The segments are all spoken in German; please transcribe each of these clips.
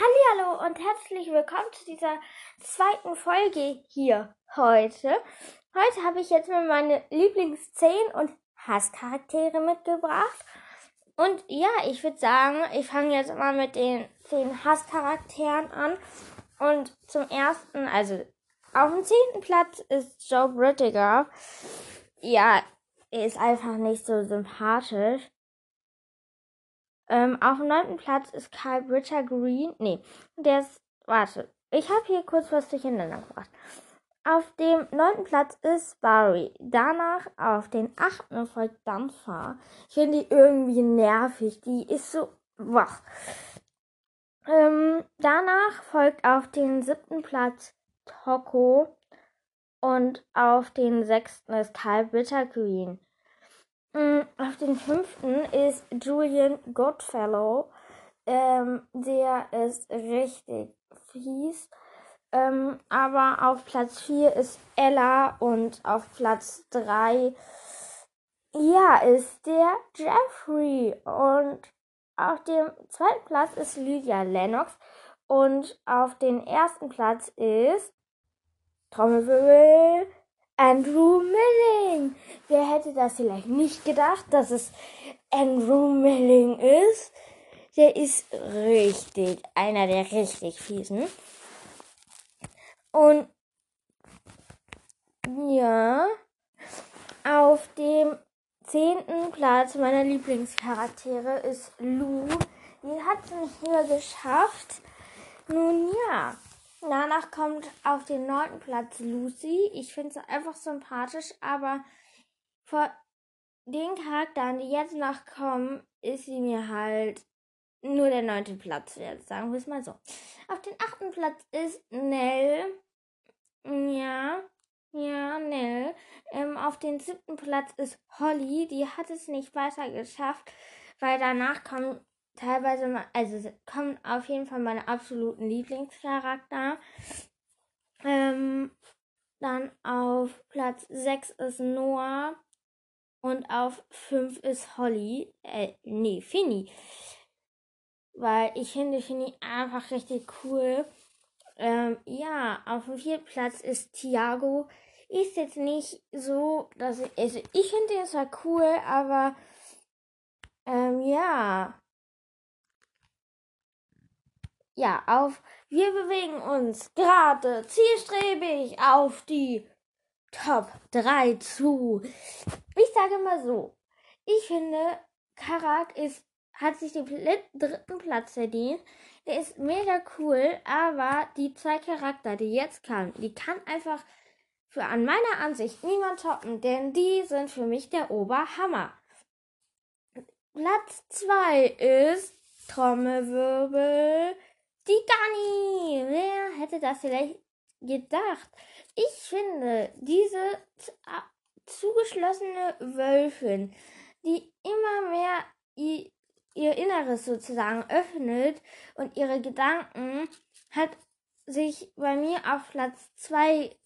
Hallo und herzlich willkommen zu dieser zweiten Folge hier heute. Heute habe ich jetzt mal meine Lieblings 10 und Hasscharaktere mitgebracht. Und ja, ich würde sagen, ich fange jetzt mal mit den 10 Hasscharakteren an. Und zum ersten, also auf dem zehnten Platz ist Joe Brittiger. Ja, er ist einfach nicht so sympathisch. Ähm, auf dem neunten Platz ist Carl Britta Green. Nee, der ist. Warte. Ich habe hier kurz was durcheinander gebracht. Auf dem neunten Platz ist Barry. Danach auf den achten folgt Dampfer. Ich finde die irgendwie nervig. Die ist so wach. Ähm, danach folgt auf den siebten Platz Toko. Und auf den sechsten ist Carl Bitter Green. Mm, auf den fünften ist Julian Goodfellow. Ähm, der ist richtig fies. Ähm, aber auf Platz 4 ist Ella und auf Platz 3 ja, ist der Jeffrey. Und auf dem zweiten Platz ist Lydia Lennox. Und auf dem ersten Platz ist Trommelwirbel Andrew Milling. Wer hätte das vielleicht nicht gedacht, dass es Andrew Milling ist? Der ist richtig, einer der richtig fiesen. Und ja, auf dem zehnten Platz meiner Lieblingscharaktere ist Lou. Die hat es nicht mehr geschafft. Nun ja, Danach kommt auf den neunten Platz Lucy. Ich finde sie einfach sympathisch, aber vor den Charakteren, die jetzt noch kommen, ist sie mir halt nur der neunte Platz wert, sagen wir es mal so. Auf den achten Platz ist Nell. Ja, ja, Nell. Ähm, auf den siebten Platz ist Holly. Die hat es nicht weiter geschafft, weil danach kommen teilweise, also kommt auf jeden Fall meine absoluten Lieblingscharakter. Ähm, dann auf Platz 6 ist Noah und auf 5 ist Holly. Äh, nee, Finny. Weil ich finde Finny einfach richtig cool. Ähm, ja, auf dem vierten Platz ist Thiago. Ist jetzt nicht so, dass ich, also ich finde den zwar cool, aber ähm, ja, ja, auf. Wir bewegen uns gerade zielstrebig auf die Top 3 zu. Ich sage mal so. Ich finde, Karak ist, hat sich den dritten Platz verdient. Der ist mega cool, aber die zwei Charakter, die jetzt kann, die kann einfach für an meiner Ansicht niemand toppen, denn die sind für mich der Oberhammer. Platz 2 ist Trommelwirbel die Dani! Wer hätte das vielleicht gedacht? Ich finde, diese zugeschlossene Wölfin, die immer mehr ihr, ihr Inneres sozusagen öffnet und ihre Gedanken, hat sich bei mir auf Platz 2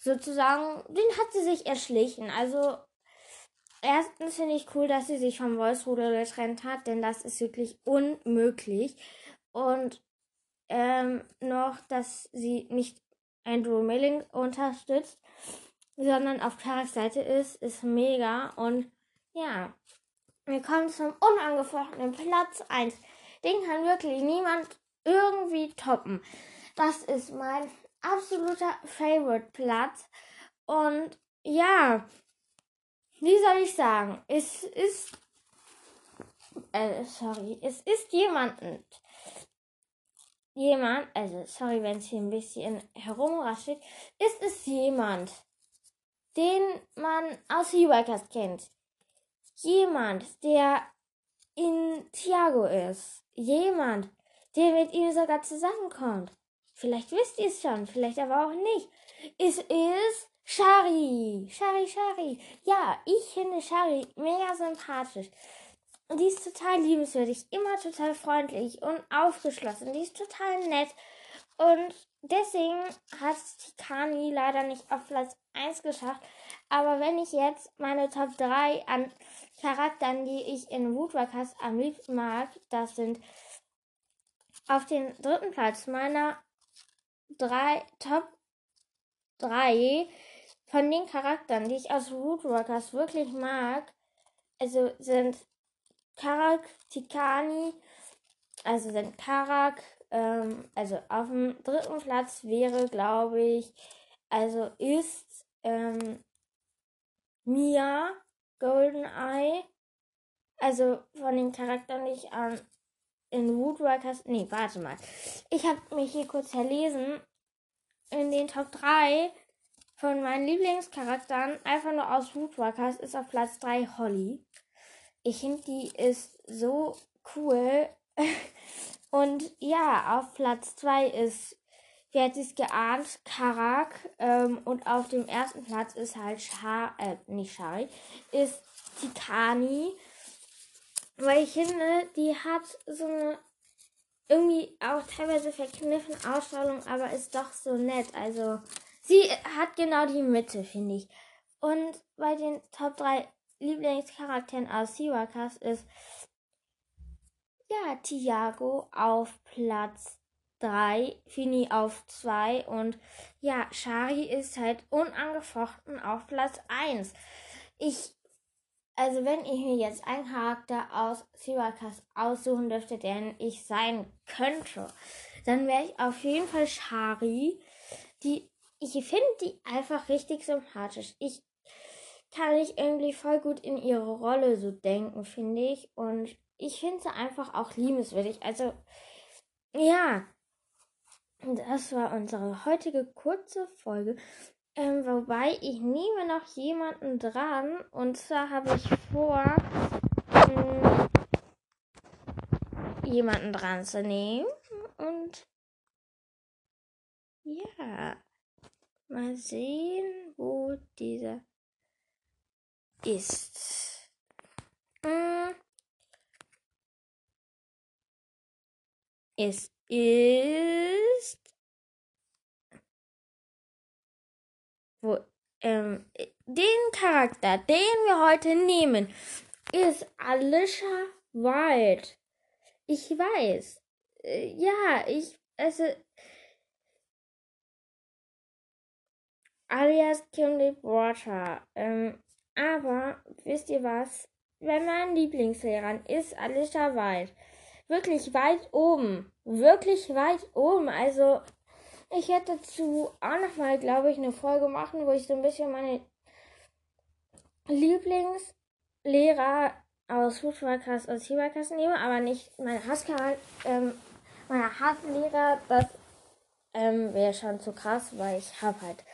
sozusagen, den hat sie sich erschlichen. Also erstens finde ich cool, dass sie sich vom Wolfsrudel getrennt hat, denn das ist wirklich unmöglich. Und ähm, noch, dass sie nicht Andrew Milling unterstützt, sondern auf Karaks Seite ist, ist mega. Und ja, wir kommen zum unangefochtenen Platz 1. Den kann wirklich niemand irgendwie toppen. Das ist mein absoluter Favorite-Platz. Und ja, wie soll ich sagen? Es ist. Äh, sorry. Es ist jemanden, jemand, also sorry, wenn es hier ein bisschen herumraschelt, ist es jemand, den man aus Seawalkers kennt. Jemand, der in Thiago ist. Jemand, der mit ihm sogar zusammenkommt. Vielleicht wisst ihr es schon, vielleicht aber auch nicht. Es ist Shari. Shari, Shari. Ja, ich finde Shari mega sympathisch. Die ist total liebenswürdig, immer total freundlich und aufgeschlossen. Die ist total nett. Und deswegen hat Tikani leider nicht auf Platz 1 geschafft. Aber wenn ich jetzt meine Top 3 an Charakteren, die ich in Woodwalkers am liebsten mag, das sind Auf den dritten Platz meiner drei Top 3 von den Charakteren, die ich aus Rootworkers wirklich mag, also sind Karak, Tikani, also sind Karak, ähm, also auf dem dritten Platz wäre, glaube ich, also ist ähm, Mia Goldeneye, also von den Charakteren, die ich an in Woodworkers, nee, warte mal, ich habe mich hier kurz verlesen, in den Top 3 von meinen Lieblingscharakteren, einfach nur aus Woodworkers, ist auf Platz 3 Holly. Ich finde, die ist so cool. Und ja, auf Platz 2 ist, wie hat es geahnt, Karak. Ähm, und auf dem ersten Platz ist halt Shar, äh, nicht Shari, ist Tikani. Weil ich finde, die hat so eine irgendwie auch teilweise verkniffen Ausstrahlung, aber ist doch so nett. Also sie hat genau die Mitte, finde ich. Und bei den Top 3 Lieblingscharakteren aus Seawalkers ist ja Tiago auf Platz 3, Fini auf 2 und ja, Shari ist halt unangefochten auf Platz 1. Ich also wenn ich mir jetzt einen Charakter aus Sirakas aussuchen dürfte, den ich sein könnte, dann wäre ich auf jeden Fall Shari. Die, ich finde die einfach richtig sympathisch. Ich kann mich irgendwie voll gut in ihre Rolle so denken, finde ich. Und ich finde sie einfach auch liebenswürdig. Also, ja. Das war unsere heutige kurze Folge. Ähm, wobei ich nehme noch jemanden dran. Und zwar habe ich vor, hm, jemanden dran zu nehmen. Und ja, mal sehen, wo dieser ist. Hm. Es ist wo, ähm, den Charakter, den wir heute nehmen, ist Alicia Wild. Ich weiß. Äh, ja, ich, also, alias Kimberly Water. Ähm, aber, wisst ihr was? Wenn mein Lieblingslehrer ist Alicia Wild. Wirklich weit oben. Wirklich weit oben. Also, ich hätte dazu auch nochmal, glaube ich, eine Folge machen, wo ich so ein bisschen meine Lieblingslehrer aus Fußballklasse, aus Fieberklasse nehme, aber nicht meine Hasscharakter, ähm, meine Hasslehrer, das ähm, wäre schon zu krass, weil ich habe halt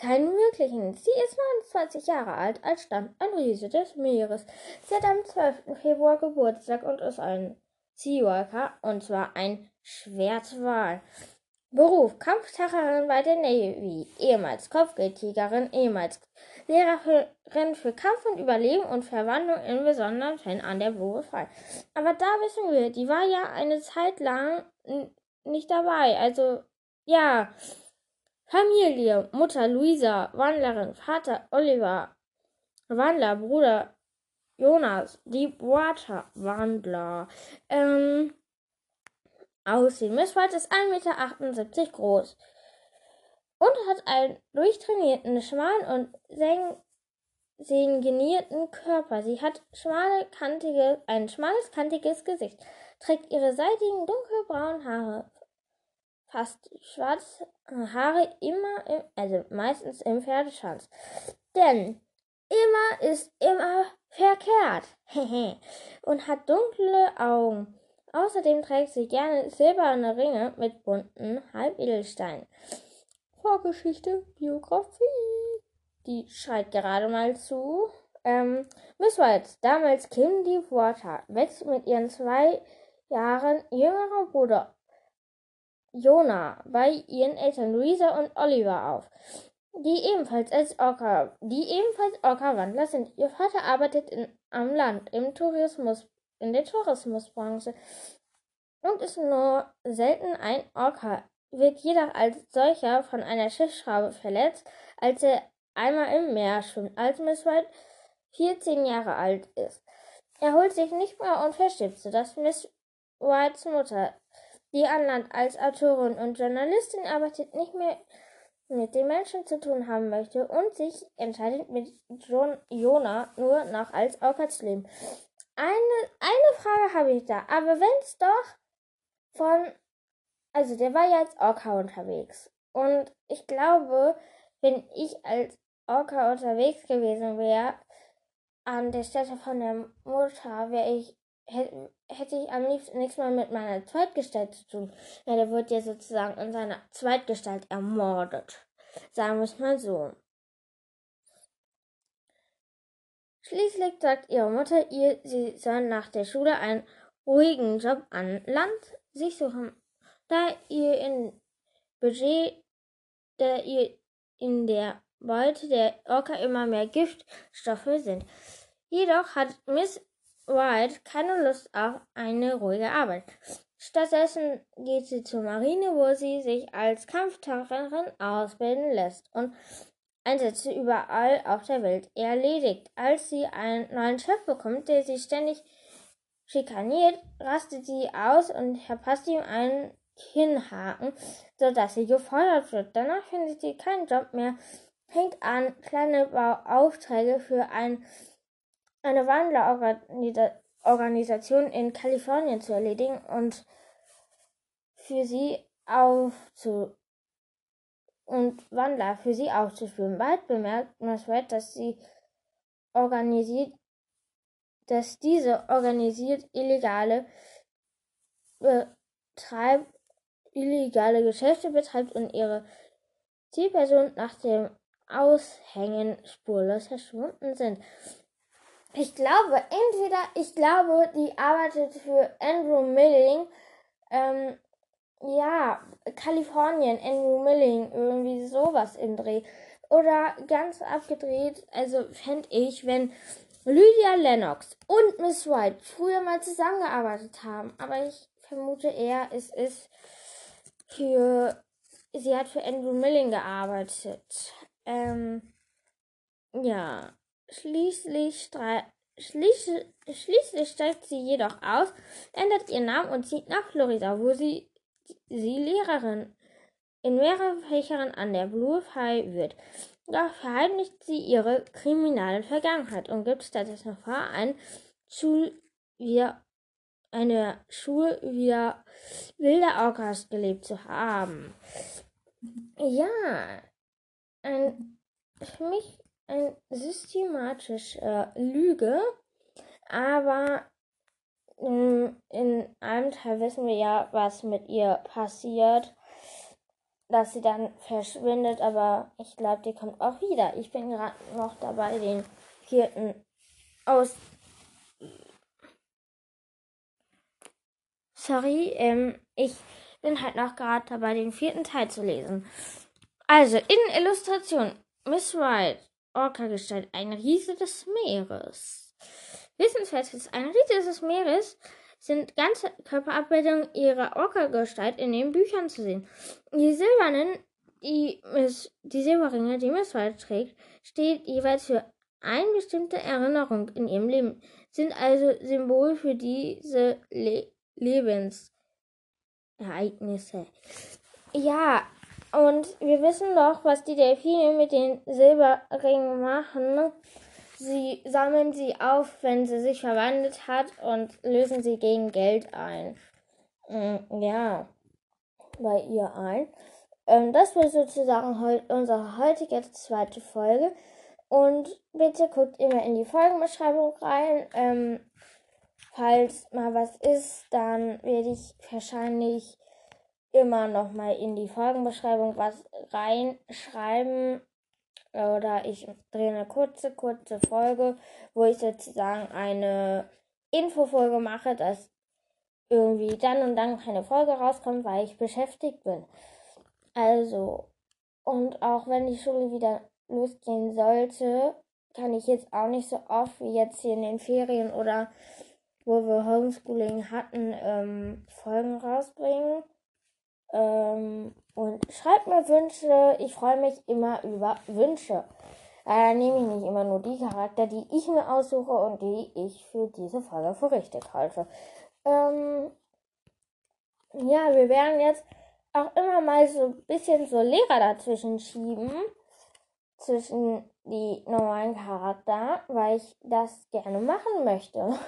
keinen wirklichen. Sie ist 29 Jahre alt, als stammt ein Riese des Meeres. Sie hat am 12. Februar Geburtstag und ist ein Seawalker, und zwar ein Schwertwal. Beruf: Kampftacherin bei der Navy, ehemals Kopfgeldjägerin, ehemals Lehrerin für Kampf und Überleben und Verwandlung in besonderen Fällen an der frei. Aber da wissen wir, die war ja eine Zeit lang nicht dabei. Also, ja. Familie, Mutter Luisa, Wandlerin, Vater Oliver, Wandler, Bruder Jonas, Deepwater Wandler. Ähm, aussehen. White ist 1,78 Meter groß und hat einen durchtrainierten, schmalen und sengenierten Körper. Sie hat schmale, kantige, ein schmales, kantiges Gesicht, trägt ihre seitigen, dunkelbraunen Haare, fast schwarze Haare immer, im, also meistens im Pferdeschwanz. Denn immer ist immer verkehrt. und hat dunkle Augen. Außerdem trägt sie gerne silberne Ringe mit bunten Halbedelsteinen. Vorgeschichte, Biografie. Die schreit gerade mal zu. Ähm, Miss White, damals Kim Deepwater, wächst mit ihren zwei Jahren jüngeren Bruder Jonah bei ihren Eltern Louisa und Oliver auf, die ebenfalls als Orca, die ebenfalls Orca-Wandler sind. Ihr Vater arbeitet in, am Land im Tourismus in der Tourismusbranche und ist nur selten ein Orca, wird jedoch als solcher von einer Schiffsschraube verletzt, als er einmal im Meer schwimmt, als Miss White 14 Jahre alt ist. Er holt sich nicht mehr und verstirbt, sodass Miss Whites Mutter die an Land als Autorin und Journalistin arbeitet, nicht mehr mit den Menschen zu tun haben möchte und sich entscheidet, mit John Jona nur noch als Orca zu leben. Eine, eine Frage habe ich da, aber wenn es doch von, also der war ja als Orca unterwegs und ich glaube, wenn ich als Orca unterwegs gewesen wäre, an der Stätte von der Mutter, wäre ich hätte ich am liebsten nichts mehr mit meiner Zweitgestalt zu tun. Ja, der wird ja sozusagen in seiner Zweitgestalt ermordet. Sagen wir es mal so. Schließlich sagt ihre Mutter ihr, sie soll nach der Schule einen ruhigen Job an Land sich suchen, da ihr in Budget, da ihr in der Beute der Orca immer mehr Giftstoffe sind. Jedoch hat Miss White keine Lust auf eine ruhige Arbeit. Stattdessen geht sie zur Marine, wo sie sich als Kampftaucherin ausbilden lässt und Einsätze überall auf der Welt erledigt. Als sie einen neuen Chef bekommt, der sie ständig schikaniert, rastet sie aus und verpasst ihm einen Kinnhaken, sodass sie gefeuert wird. Danach findet sie keinen Job mehr, fängt an, kleine Bauaufträge für ein eine Wandlerorganisation in Kalifornien zu erledigen und für sie aufzu und Wandler für sie aufzuführen. Bald bemerkt Maswet, dass sie organisiert, dass diese organisiert illegale betreibt, illegale Geschäfte betreibt und ihre Zielperson nach dem Aushängen spurlos verschwunden sind. Ich glaube, entweder, ich glaube, die arbeitet für Andrew Milling, ähm, ja, Kalifornien, Andrew Milling, irgendwie sowas im Dreh. Oder ganz abgedreht, also fände ich, wenn Lydia Lennox und Miss White früher mal zusammengearbeitet haben. Aber ich vermute eher, es ist für, sie hat für Andrew Milling gearbeitet. Ähm, ja. Schließlich, schließlich, schließlich steigt sie jedoch aus, ändert ihren Namen und zieht nach Florida, wo sie, sie Lehrerin in mehreren Fächern an der Blue High wird. Doch verheimlicht sie ihre kriminelle Vergangenheit und gibt stattdessen vor, ein Schul wieder, eine Schule wieder wilder Orcas gelebt zu haben. Ja, ein, für mich eine systematische Lüge, aber in, in einem Teil wissen wir ja, was mit ihr passiert, dass sie dann verschwindet, aber ich glaube, die kommt auch wieder. Ich bin gerade noch dabei, den vierten aus. Sorry, ähm, ich bin halt noch gerade dabei, den vierten Teil zu lesen. Also, in Illustration, Miss White Orca-Gestalt, ein Riese des Meeres. Wissenswert ist, ein Riese des Meeres sind ganze Körperabbildungen ihrer Orca-Gestalt in den Büchern zu sehen. Die silbernen, die, die Silberringe, die Miss White trägt, steht jeweils für eine bestimmte Erinnerung in ihrem Leben, sind also Symbol für diese Le Lebensereignisse. Ja, und wir wissen doch, was die Delfine mit den Silberringen machen. Sie sammeln sie auf, wenn sie sich verwandelt hat und lösen sie gegen Geld ein. Mm, ja, bei ihr ein. Ähm, das wird sozusagen unsere heutige zweite Folge. Und bitte guckt immer in die Folgenbeschreibung rein. Ähm, falls mal was ist, dann werde ich wahrscheinlich immer noch mal in die Folgenbeschreibung was reinschreiben oder ich drehe eine kurze, kurze Folge, wo ich sozusagen eine Infofolge mache, dass irgendwie dann und dann keine Folge rauskommt, weil ich beschäftigt bin. Also, und auch wenn die Schule wieder losgehen sollte, kann ich jetzt auch nicht so oft wie jetzt hier in den Ferien oder wo wir Homeschooling hatten, ähm, Folgen rausbringen. Ähm, und schreibt mir Wünsche. Ich freue mich immer über Wünsche. Da nehme ich nicht immer nur die Charakter, die ich mir aussuche und die ich für diese Folge für richtig halte. Ähm, ja, wir werden jetzt auch immer mal so ein bisschen so Lehrer dazwischen schieben. Zwischen die normalen Charakter, weil ich das gerne machen möchte.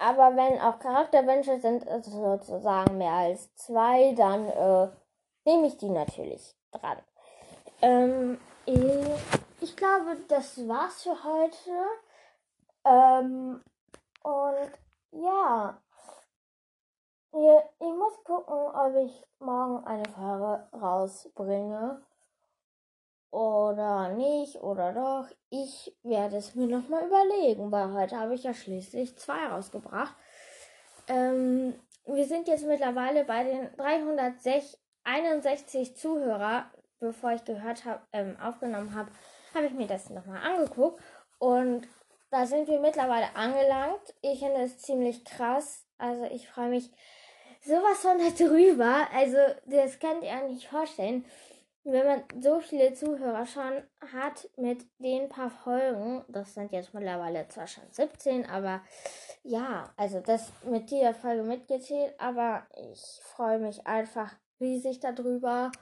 Aber wenn auch Charakterwünsche sind, also sozusagen mehr als zwei, dann äh, nehme ich die natürlich dran. Ähm, ich, glaube, das war's für heute. Ähm, und ja, ich muss gucken, ob ich morgen eine Folge rausbringe. Oder nicht, oder doch. Ich werde es mir nochmal überlegen, weil heute habe ich ja schließlich zwei rausgebracht. Ähm, wir sind jetzt mittlerweile bei den 361 Zuhörer. Bevor ich gehört habe, ähm, aufgenommen habe, habe ich mir das nochmal angeguckt. Und da sind wir mittlerweile angelangt. Ich finde es ziemlich krass. Also ich freue mich sowas von darüber. Also das könnt ihr nicht vorstellen. Wenn man so viele Zuhörer schon hat mit den paar Folgen, das sind jetzt mittlerweile zwar schon 17, aber ja, also das mit dieser Folge mitgezählt, aber ich freue mich einfach riesig darüber.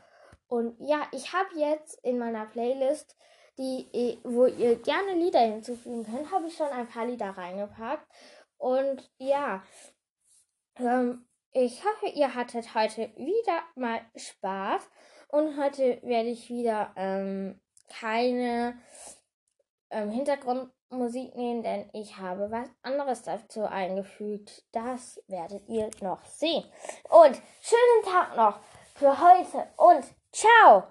Und ja, ich habe jetzt in meiner Playlist, die, wo ihr gerne Lieder hinzufügen könnt, habe ich schon ein paar Lieder reingepackt. Und ja, ähm, ich hoffe, ihr hattet heute wieder mal Spaß. Und heute werde ich wieder ähm, keine ähm, Hintergrundmusik nehmen, denn ich habe was anderes dazu eingefügt. Das werdet ihr noch sehen. Und schönen Tag noch für heute und ciao!